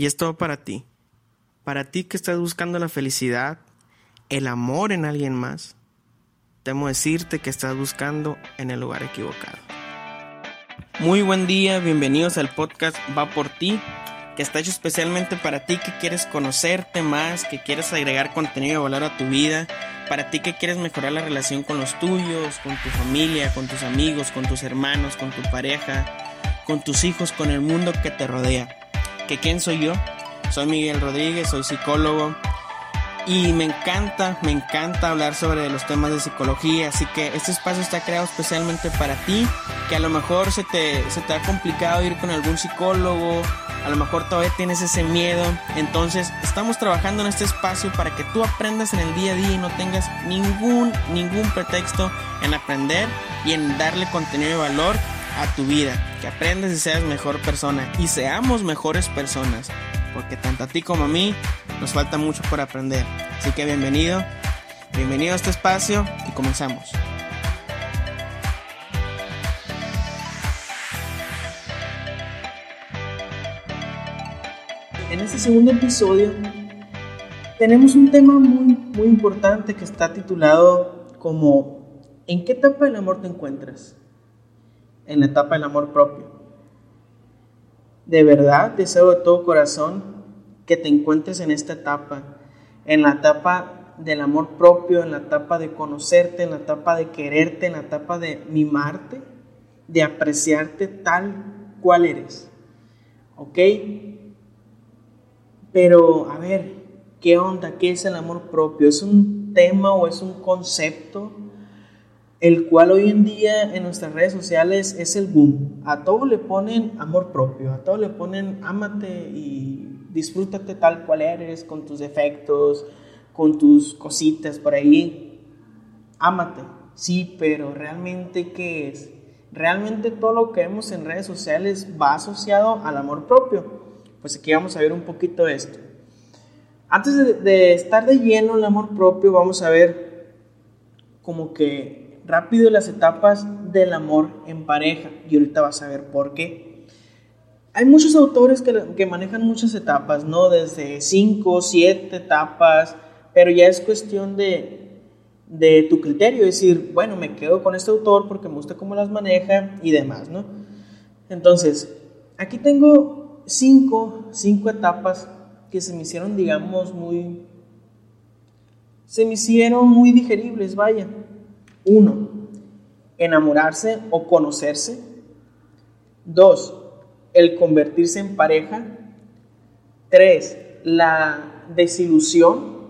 Y es todo para ti. Para ti que estás buscando la felicidad, el amor en alguien más, temo decirte que estás buscando en el lugar equivocado. Muy buen día, bienvenidos al podcast Va por ti, que está hecho especialmente para ti que quieres conocerte más, que quieres agregar contenido de valor a tu vida, para ti que quieres mejorar la relación con los tuyos, con tu familia, con tus amigos, con tus hermanos, con tu pareja, con tus hijos, con el mundo que te rodea. ¿Que quién soy yo? Soy Miguel Rodríguez, soy psicólogo. Y me encanta, me encanta hablar sobre los temas de psicología, así que este espacio está creado especialmente para ti, que a lo mejor se te, se te ha complicado ir con algún psicólogo, a lo mejor todavía tienes ese miedo, entonces estamos trabajando en este espacio para que tú aprendas en el día a día y no tengas ningún, ningún pretexto en aprender y en darle contenido de valor a tu vida, que aprendas y seas mejor persona y seamos mejores personas, porque tanto a ti como a mí nos falta mucho por aprender. Así que bienvenido, bienvenido a este espacio y comenzamos. En este segundo episodio tenemos un tema muy, muy importante que está titulado como ¿En qué etapa del amor te encuentras? En la etapa del amor propio. De verdad deseo de todo corazón que te encuentres en esta etapa, en la etapa del amor propio, en la etapa de conocerte, en la etapa de quererte, en la etapa de mimarte, de apreciarte tal cual eres. ¿Ok? Pero, a ver, ¿qué onda? ¿Qué es el amor propio? ¿Es un tema o es un concepto? El cual hoy en día en nuestras redes sociales es el boom. A todo le ponen amor propio, a todo le ponen ámate y disfrútate tal cual eres, con tus defectos, con tus cositas por ahí. Ámate, sí, pero realmente ¿qué es? Realmente todo lo que vemos en redes sociales va asociado al amor propio pues aquí vamos a ver un poquito esto. Antes de, estar de lleno en el amor propio, vamos a ver como que rápido las etapas del amor en pareja. Y ahorita vas a ver por qué. Hay muchos autores que, que manejan muchas etapas, ¿no? Desde 5, 7 etapas, pero ya es cuestión de, de tu criterio, decir, bueno, me quedo con este autor porque me gusta cómo las maneja y demás, ¿no? Entonces, aquí tengo cinco, cinco etapas que se me hicieron, digamos, muy... Se me hicieron muy digeribles, vaya. Uno, enamorarse o conocerse. Dos, el convertirse en pareja. Tres, la desilusión,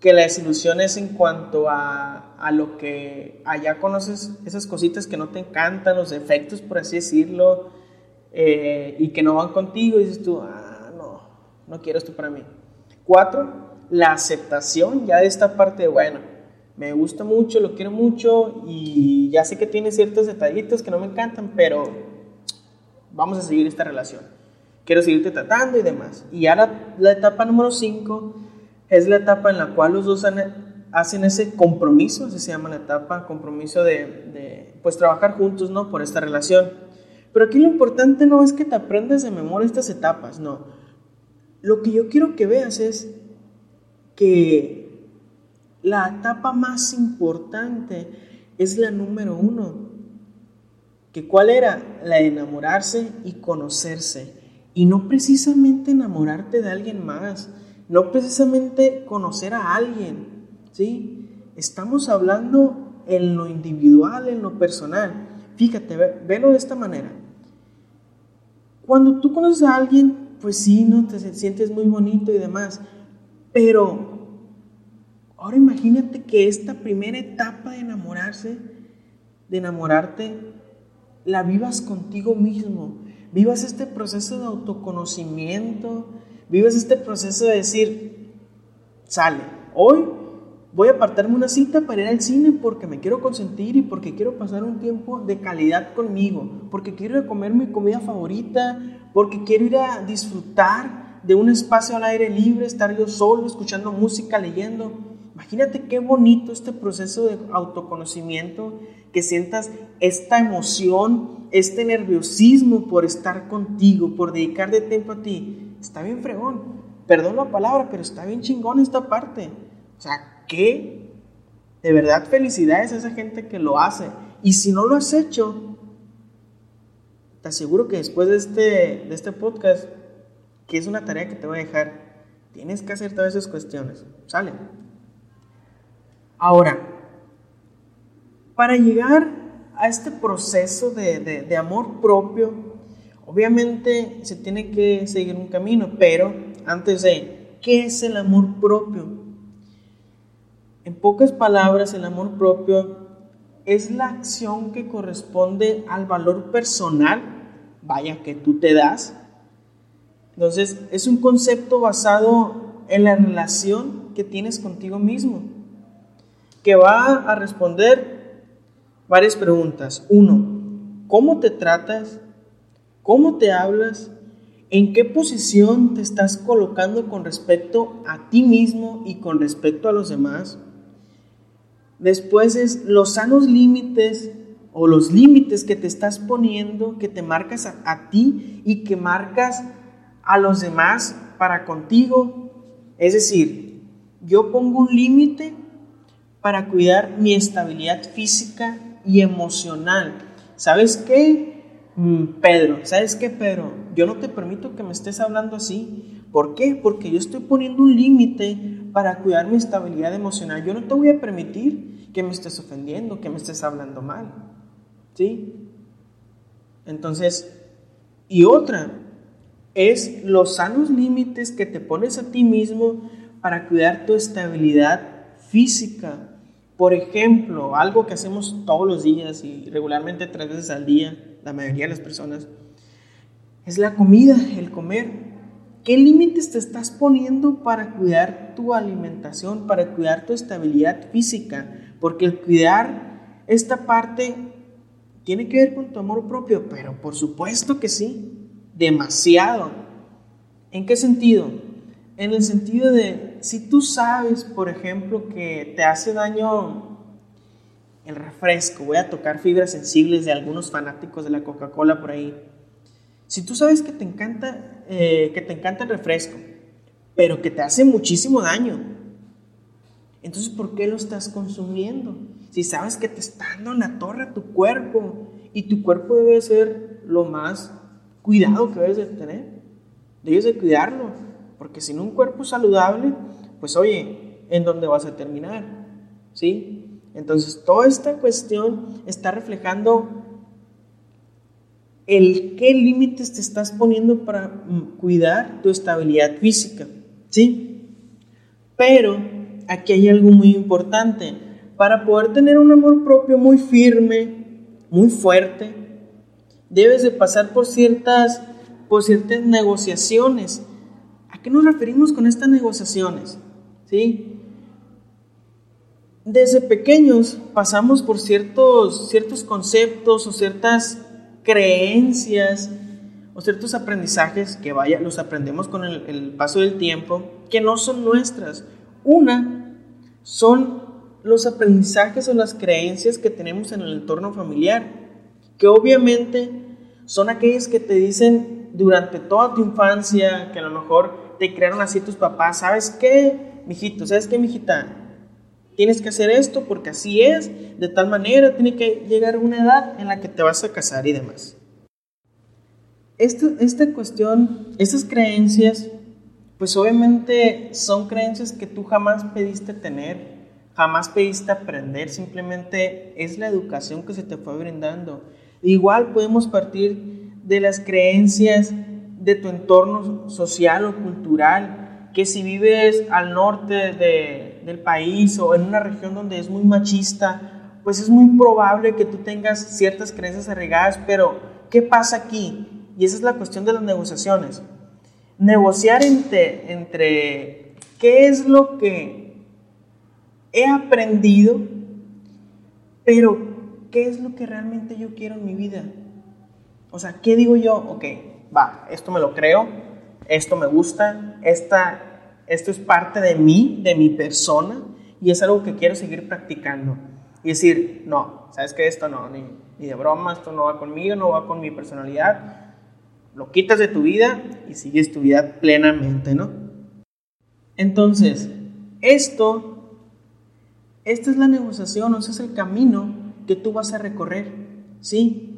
que la desilusión es en cuanto a, a, lo que allá conoces, esas cositas que no te encantan, los defectos, por así decirlo, eh, y que no van contigo, y dices tú, ah, no, no quiero esto para mí. Cuatro, la aceptación ya de esta parte, bueno, me gusta mucho, lo quiero mucho y ya sé que tiene ciertos detallitos que no me encantan, pero vamos a seguir esta relación. Quiero seguirte tratando y demás. Y ahora la, etapa número cinco es la etapa en la cual los dos hacen ese compromiso, se llama la etapa, compromiso de, de, pues trabajar juntos, ¿no? Por esta relación. Pero aquí lo importante no es que te aprendas de memoria estas etapas, no. Lo que yo quiero que veas es que la etapa más importante es la número uno. ¿Que ¿Cuál era? La de enamorarse y conocerse. Y no precisamente enamorarte de alguien más, no precisamente conocer a alguien, ¿sí? Estamos hablando en lo individual, en lo personal. Fíjate, velo de esta manera. Cuando tú conoces a alguien, pues sí, ¿no? Te sientes muy bonito y demás. Pero ahora imagínate que esta primera etapa de enamorarse, de enamorarte, la vivas contigo mismo. Vivas este proceso de autoconocimiento, vivas este proceso de decir, sale, hoy voy a apartarme una cita para ir al cine porque me quiero consentir y porque quiero pasar un tiempo de calidad conmigo, porque quiero ir a comer mi comida favorita, porque quiero ir a disfrutar de un espacio al aire libre, estar yo solo, escuchando música, leyendo. Imagínate qué bonito este proceso de autoconocimiento, que sientas esta emoción, este nerviosismo por estar contigo, por dedicarte tiempo a ti. está bien fregón. Perdón la palabra, pero está bien chingón esta parte. O sea, ¿qué? De verdad, felicidades a esa gente que lo hace. Y si no lo has hecho, te aseguro que después de este, de este podcast, que es una tarea que te voy a dejar, tienes que hacer todas esas cuestiones. ¿Sale? Ahora, para llegar a este proceso de, de amor propio, obviamente se tiene que seguir un camino, pero antes de, ¿qué es el amor propio? En pocas palabras, el amor propio es la acción que corresponde al valor personal, vaya que tú te das. Entonces, es un concepto basado en la relación que tienes contigo mismo, que va a responder varias preguntas. Uno, ¿cómo te tratas? ¿Cómo te hablas? ¿En qué posición te estás colocando con respecto a ti mismo y con respecto a los demás? Después es los sanos límites o los límites que te estás poniendo, que te marcas a, ti y que marcas a los demás para contigo. Es decir, yo pongo un límite para cuidar mi estabilidad física y emocional. ¿Sabes qué, mm, Pedro? ¿Sabes qué, Pedro? Yo no te permito que me estés hablando así. ¿Por qué? Porque yo estoy poniendo un límite para cuidar mi estabilidad emocional. Yo no te voy a permitir que me estés ofendiendo, que me estés hablando mal. ¿Sí? Entonces, y otra es los sanos límites que te pones a ti mismo para cuidar tu estabilidad física. Por ejemplo, algo que hacemos todos los días y regularmente tres veces al día, la mayoría de las personas, es la comida, el comer. ¿Qué límites te estás poniendo para cuidar tu alimentación, para cuidar tu estabilidad física? Porque el cuidar esta parte tiene que ver con tu amor propio, pero por supuesto que sí, demasiado. ¿En qué sentido? En el sentido de, si tú sabes, por ejemplo, que te hace daño el refresco, voy a tocar fibras sensibles de algunos fanáticos de la Coca-Cola por ahí. Si tú sabes que te encanta, eh, que te encanta el refresco, pero que te hace muchísimo daño, entonces, ¿por qué lo estás consumiendo? Si sabes que te está dando en la torre a tu cuerpo y tu cuerpo debe ser lo más cuidado que debes de tener. Debes de cuidarlo, porque sin un cuerpo saludable, pues oye, ¿en dónde vas a terminar? ¿Sí? Entonces, toda esta cuestión está reflejando el qué límites te estás poniendo para mm, cuidar tu estabilidad física. ¿Sí? Pero aquí hay algo muy importante. Para poder tener un amor propio muy firme, muy fuerte, debes de pasar por ciertas, por ciertas negociaciones. ¿A qué nos referimos con estas negociaciones? ¿Sí? Desde pequeños pasamos por ciertos, ciertos conceptos o ciertas creencias o ciertos aprendizajes que vaya, los aprendemos con el, el paso del tiempo, que no son nuestras una son los aprendizajes o las creencias que tenemos en el entorno familiar, que obviamente son aquellas que te dicen durante toda tu infancia, que a lo mejor te crearon así tus papás, ¿sabes qué, mijito? ¿Sabes qué, mijita? Tienes que hacer esto porque así es, de tal manera, tiene que llegar una edad en la que te vas a casar y demás. Esta, esta cuestión, estas creencias pues obviamente son creencias que tú jamás pediste tener, jamás pediste aprender, simplemente es la educación que se te fue brindando. Igual podemos partir de las creencias de tu entorno social o cultural, que si vives al norte del país o en una región donde es muy machista, pues es muy probable que tú tengas ciertas creencias arraigadas, pero ¿qué pasa aquí? Y esa es la cuestión de las negociaciones negociar entre, entre qué es lo que he aprendido, pero qué es lo que realmente yo quiero en mi vida. O sea, ¿qué digo yo? Ok, va, esto me lo creo, esto me gusta, esta, esto es parte de mí, de mi persona, y es algo que quiero seguir practicando. Y decir, no, sabes que esto no, ni, ni de broma, esto no va conmigo, no va con mi personalidad, lo quitas de tu vida y sigues tu vida plenamente, ¿no? Entonces, esto, esta es la negociación, o ese es el camino que tú vas a recorrer, ¿sí?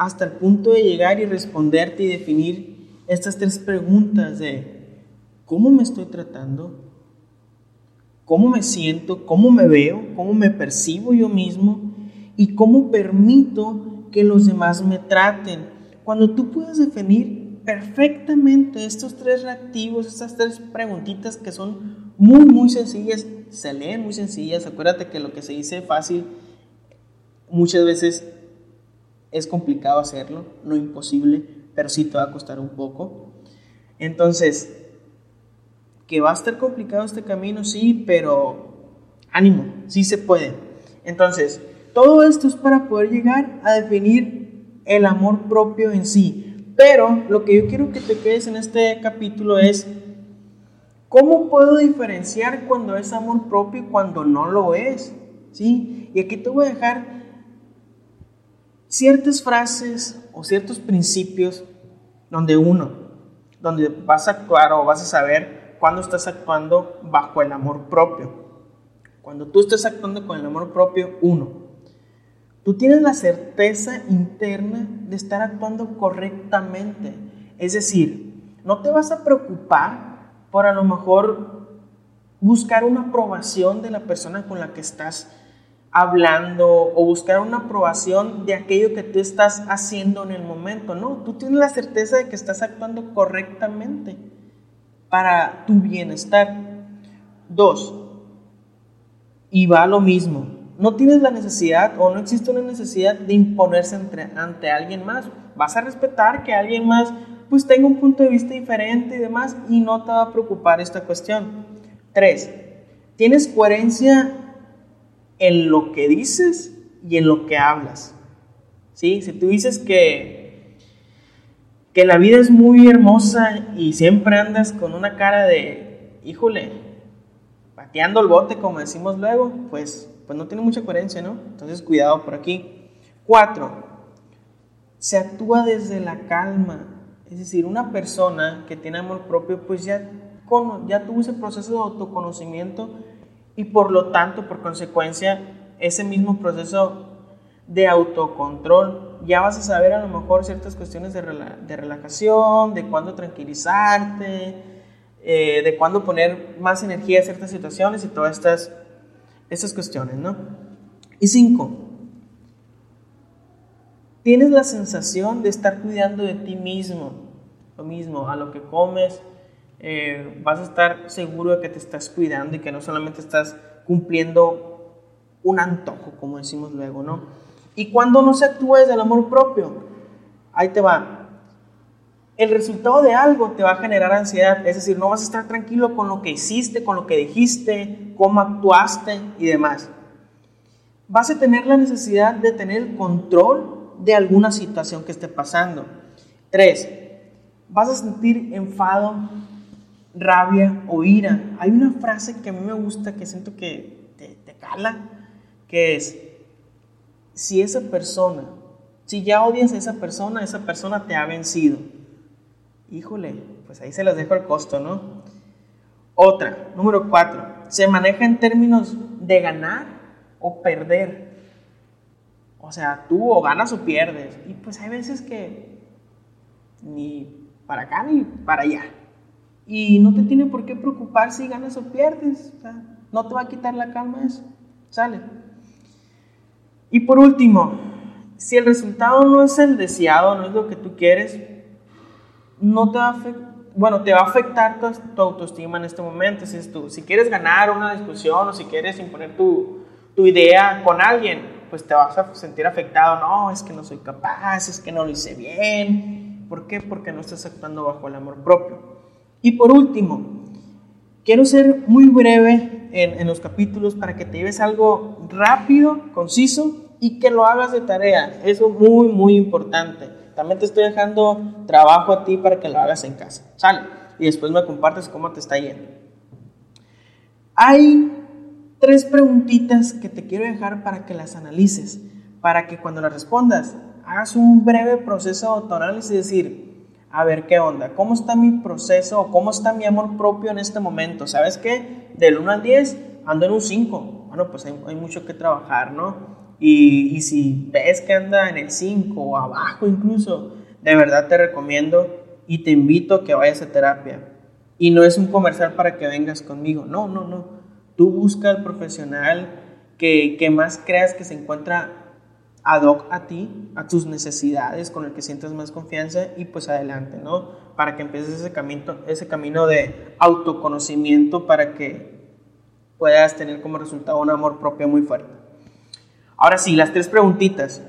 Hasta el punto de llegar y responderte y definir estas tres preguntas de ¿cómo me estoy tratando? ¿Cómo me siento? ¿Cómo me veo? ¿Cómo me percibo yo mismo? ¿Y cómo permito que los demás me traten? Cuando tú puedes definir perfectamente estos tres reactivos, estas tres preguntitas que son muy, muy sencillas, se leen muy sencillas, acuérdate que lo que se dice fácil muchas veces es complicado hacerlo, no imposible, pero sí te va a costar un poco. Entonces, que va a estar complicado este camino, sí, pero ánimo, sí se puede. Entonces, todo esto es para poder llegar a definir el amor propio en sí. Pero lo que yo quiero que te quedes en este capítulo es, ¿cómo puedo diferenciar cuando es amor propio y cuando no lo es? ¿Sí? Y aquí te voy a dejar ciertas frases o ciertos principios donde uno, donde vas a actuar o vas a saber cuándo estás actuando bajo el amor propio. Cuando tú estás actuando con el amor propio, uno, Tú tienes la certeza interna de estar actuando correctamente. Es decir, no te vas a preocupar por a lo mejor buscar una aprobación de la persona con la que estás hablando o buscar una aprobación de aquello que tú estás haciendo en el momento. No, tú tienes la certeza de que estás actuando correctamente para tu bienestar. Dos, y va lo mismo, no tienes la necesidad o no existe una necesidad de imponerse ante alguien más. Vas a respetar que alguien más pues tenga un punto de vista diferente y demás y no te va a preocupar esta cuestión. Tres, tienes coherencia en lo que dices y en lo que hablas. ¿Sí? Si tú dices que, que la vida es muy hermosa y siempre andas con una cara de, híjole, pateando el bote como decimos luego, pues pues no tiene mucha coherencia, ¿no? Entonces cuidado por aquí. Cuatro, se actúa desde la calma. Es decir, una persona que tiene amor propio, pues ya, ya tuvo ese proceso de autoconocimiento y por lo tanto, por consecuencia, ese mismo proceso de autocontrol, ya vas a saber a lo mejor ciertas cuestiones de, de relajación, de cuándo tranquilizarte, eh, de cuándo poner más energía a ciertas situaciones y todas estas esas cuestiones, ¿no? Y cinco, tienes la sensación de estar cuidando de ti mismo, lo mismo, a lo que comes, eh, vas a estar seguro de que te estás cuidando y que no solamente estás cumpliendo un antojo, como decimos luego, ¿no? Y cuando no se actúa desde el amor propio, ahí te va. El resultado de algo te va a generar ansiedad, es decir, no vas a estar tranquilo con lo que hiciste, con lo que dijiste, cómo actuaste y demás. Vas a tener la necesidad de tener control de alguna situación que esté pasando. Tres, vas a sentir enfado, rabia o ira. Hay una frase que a mí me gusta, que siento que te, te cala, que es, si esa persona, si ya odias a esa persona, esa persona te ha vencido. Híjole, pues ahí se las dejo al costo, ¿no? Otra, número cuatro, se maneja en términos de ganar o perder. O sea, tú o ganas o pierdes. Y pues hay veces que ni para acá ni para allá. Y no te tiene por qué preocupar si ganas o pierdes. O sea, no te va a quitar la calma eso. Sale. Y por último, si el resultado no es el deseado, no es lo que tú quieres, no te va a afectar bueno, te va a afectar tu, autoestima en este momento. Si, tú, si quieres ganar una discusión o si quieres imponer tu, tu idea con alguien, pues te vas a sentir afectado. No, es que no soy capaz, es que no lo hice bien. ¿Por qué? Porque no estás actuando bajo el amor propio. Y por último, quiero ser muy breve en, en los capítulos para que te lleves algo rápido, conciso y que lo hagas de tarea. Eso es muy, muy importante. También te estoy dejando trabajo a ti para que lo hagas en casa. Sale. Y después me compartes cómo te está yendo. Hay tres preguntitas que te quiero dejar para que las analices. Para que cuando las respondas, hagas un breve proceso de autoanálisis y decir, a ver qué onda, cómo está mi proceso cómo está mi amor propio en este momento. ¿Sabes qué? Del 1 al 10 ando en un 5. Bueno, pues hay, hay mucho que trabajar, ¿no? Y, y, si ves que anda en el 5 o abajo incluso, de verdad te recomiendo y te invito a que vayas a terapia. Y no es un comercial para que vengas conmigo, no, no, no. Tú busca al profesional que, que más creas que se encuentra ad hoc a ti, a tus necesidades, con el que sientas más confianza y pues adelante, ¿no? Para que empieces ese camino, ese camino de autoconocimiento para que puedas tener como resultado un amor propio muy fuerte. Ahora sí, las tres preguntitas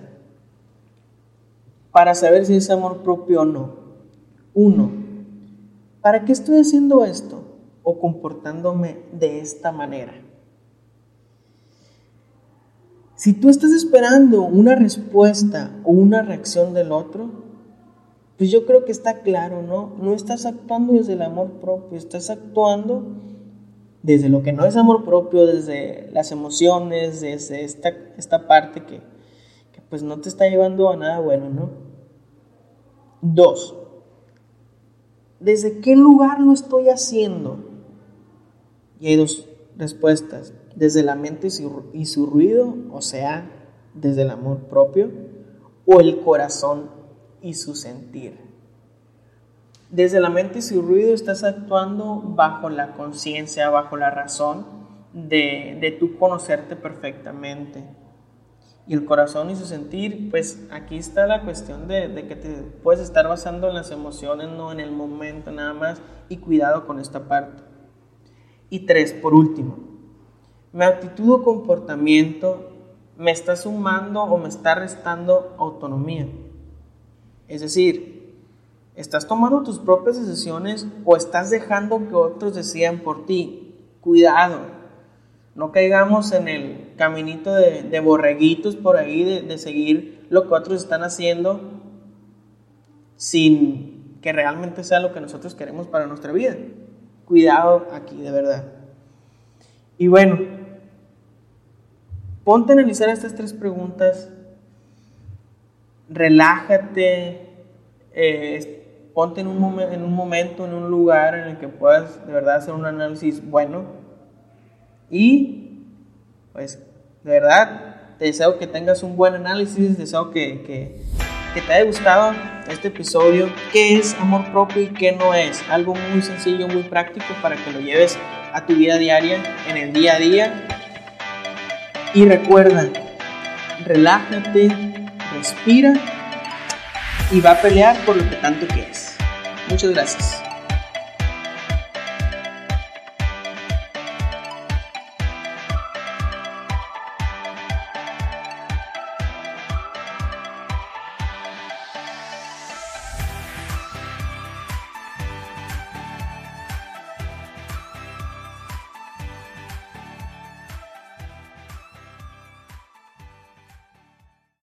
para saber si es amor propio o no. Uno, ¿para qué estoy haciendo esto o comportándome de esta manera? Si tú estás esperando una respuesta o una reacción del otro, pues yo creo que está claro, ¿no? No estás actuando desde el amor propio, estás actuando desde lo que no es amor propio, desde las emociones, desde esta, esta parte que, pues no te está llevando a nada bueno, ¿no? Dos, ¿desde qué lugar lo estoy haciendo? Y hay dos respuestas desde la mente y su, ruido, o sea, desde el amor propio, o el corazón y su sentir. Desde la mente y su ruido estás actuando bajo la conciencia, bajo la razón de, de tú conocerte perfectamente. Y el corazón y su sentir, pues aquí está la cuestión de, de, que te puedes estar basando en las emociones, no en el momento nada más, y cuidado con esta parte. Y tres, por último, mi actitud o comportamiento me está sumando o me está restando autonomía. Es decir, ¿estás tomando tus propias decisiones o estás dejando que otros decidan por ti? Cuidado, no caigamos en el caminito de, borreguitos por ahí, de, de seguir lo que otros están haciendo sin que realmente sea lo que nosotros queremos para nuestra vida. Cuidado aquí, de verdad. Y bueno, Ponte a analizar estas tres preguntas, relájate, eh, ponte en un, en un momento, en un lugar en el que puedas de verdad hacer un análisis bueno. Y pues de verdad te deseo que tengas un buen análisis, deseo que, que, que te haya gustado este episodio, qué es amor propio y qué no es, algo muy sencillo, muy práctico para que lo lleves a tu vida diaria, en el día a día y recuerda, relájate, respira y va a pelear por lo que tanto quieres. Muchas gracias.